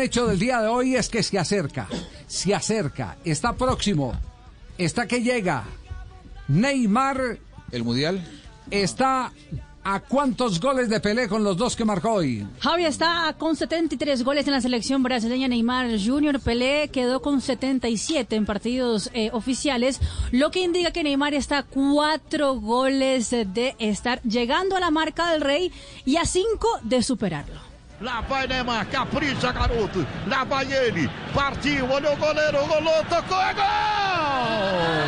hecho del día de hoy es que se acerca, se acerca, está próximo, está que llega. Neymar. ¿El Mundial? Está ¿A cuántos goles de Pelé con los dos que marcó hoy? Javi está con 73 goles en la selección brasileña Neymar Junior. Pelé quedó con 77 en partidos eh, oficiales, lo que indica que Neymar está a cuatro goles de estar llegando a la marca del Rey y a cinco de superarlo. Lá vai Neymar, capricha, garoto. Lá vai ele. Partiu, olhou o goleiro, rolou, tocou, é gol!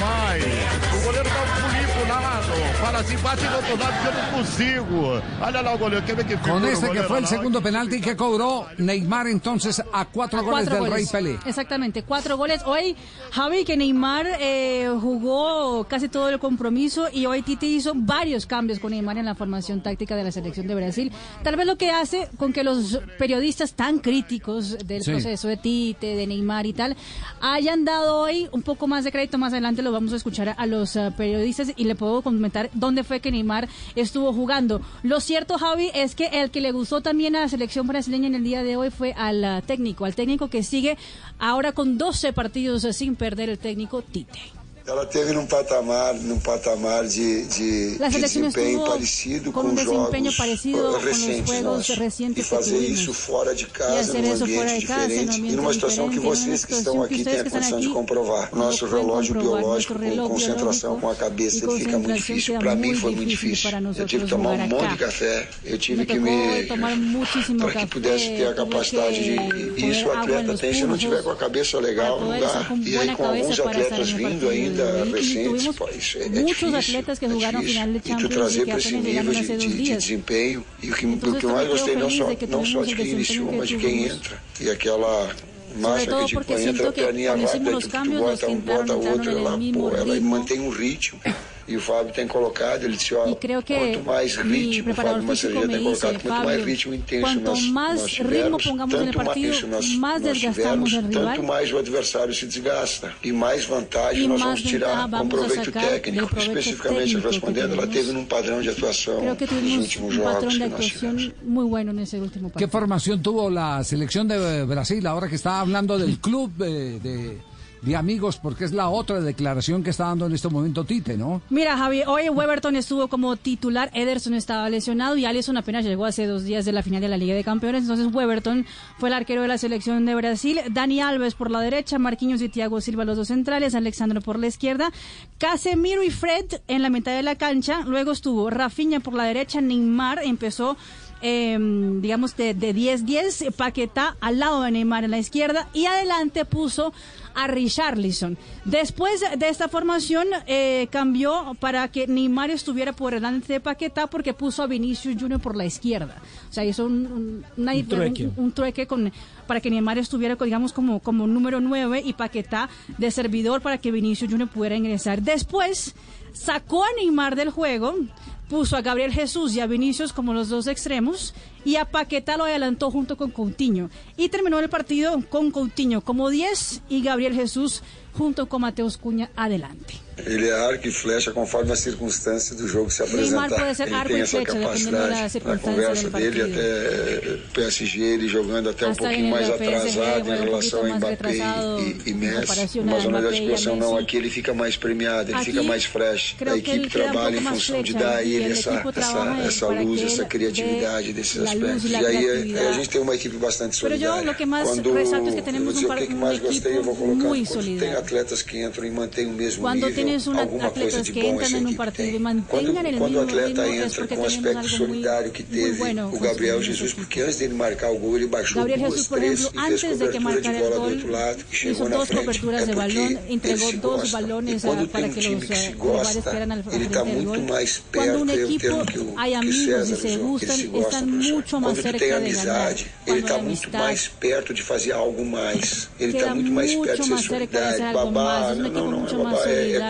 mais. O goleiro tá Para si consigo. Con ese que fue el segundo penalti que cobró Neymar entonces a cuatro goles del Pelé. Exactamente, cuatro goles. Hoy, Javi, que Neymar eh, jugó casi todo el compromiso y hoy Tite hizo varios cambios con Neymar en la formación táctica de la selección de Brasil. Tal vez lo que hace con que los periodistas tan críticos del proceso de Tite, de Neymar y tal, hayan dado hoy un poco más de crédito. Más adelante lo vamos a escuchar a los eh, periodistas y le puedo comentar dónde fue que Neymar estuvo jugando. Lo cierto, Javi, es que el que le gustó también a la selección brasileña en el día de hoy fue al uh, técnico, al técnico que sigue ahora con 12 partidos uh, sin perder el técnico Tite. ela teve num patamar, num patamar de, de, de desempenho parecido com, com jogos parecido eh, recentes e fazer isso fora de casa, num ambiente casa, diferente e numa situação que vocês que estão aqui têm a condição de comprovar. Nosso relógio biológico com concentração com a cabeça fica muito difícil. Para mim foi muito difícil. Eu tive que tomar um monte de café, eu tive que me... para que pudesse ter a capacidade de... Isso o atleta tem, se não tiver com a cabeça legal, não dá. E aí com alguns atletas vindo ainda, vida recente, pois, é, é muitos atletas que é jogaram difícil. final de Champions e tu trazer para esse nível de, de, desempenho e o que, então, o que eu mais gostei não só, não só de quem iniciou, mas de quem entra e é aquela massa que tipo entra, a perninha rápida, tipo, tu bota um, bota outro lá, pô, ela mantém um ritmo e o Fábio tem colocado, ele disse, ó, quanto mais ritmo, o Fábio tem colocado, quanto mais ritmo intenso nós, nós tivermos, tanto mais isso nós, nós tivermos, tanto mais o adversário se desgasta e mais vantagem nós vamos tirar com proveito técnico, especificamente respondendo, ela teve um padrão de atuação nos últimos jogos que nós tivemos. que formação tuvo a seleção de Brasil agora que está falando do club eh, de... de... de amigos, porque es la otra declaración que está dando en este momento Tite, ¿no? Mira, Javi, hoy Weberton estuvo como titular, Ederson estaba lesionado y Alisson apenas llegó hace dos días de la final de la Liga de Campeones, entonces Weberton fue el arquero de la selección de Brasil, Dani Alves por la derecha, Marquinhos y Thiago Silva los dos centrales, Alexandro por la izquierda, Casemiro y Fred en la mitad de la cancha, luego estuvo Rafinha por la derecha, Neymar empezó Em, digamos, de 10-10, Paquetá al lado de Neymar en la izquierda y adelante puso a Richarlison. Después de esta formación eh, cambió para que Neymar estuviera por delante de Paquetá porque puso a Vinicius Junior por la izquierda. O sea, hizo un, un, un, trueque. para que Neymar estuviera, digamos, como, como número 9 y Paquetá de servidor para que Vinicius Junior pudiera ingresar. Después sacó a Neymar del juego, puso a Gabriel Jesús y a Vinicius como los dos extremos y a Paqueta lo adelantó junto con Coutinho. Y terminó el partido con Coutinho como 10 y Gabriel Jesús junto con Mateos Cuña adelante. Ele é arco e flecha conforme a circunstância do jogo se apresentar. Ele tem essa capacidade. Na conversa dele, até eh, PSG, ele jogando até um pouquinho mais atrasado em relação a Mbappé e, e Messi. Uma zona de articulação não, aqui ele fica mais premiado, ele fica mais fresh. A equipe trabalha em função de dar a ele essa, essa, essa luz, essa criatividade desses aspectos. E aí eh, a gente tem uma equipe bastante solidária. Quando, eu vou dizer o que mais gostei, eu vou colocar. Tem atletas que entram e mantêm o mesmo nível tienes un atleta tipo que entran en un partido y mantengan el mismo ritmo es porque tenemos algo muy, que teve muy bueno. O Gabriel Jesus, porque antes de marcar o gol, ele baixou Gabriel duas, por ejemplo, antes de que marcara el gol, lado, hizo dos coberturas é de balón, entregó dos balones para que los eh, jugadores fueran al tá frente del gol. Cuando un equipo hay amigos y se gustan, están mucho más cerca de ganar. Ele está muito mais perto de fazer algo mais. Ele está muito mais perto de ser solidário. Babá, não, não, não, é babá, é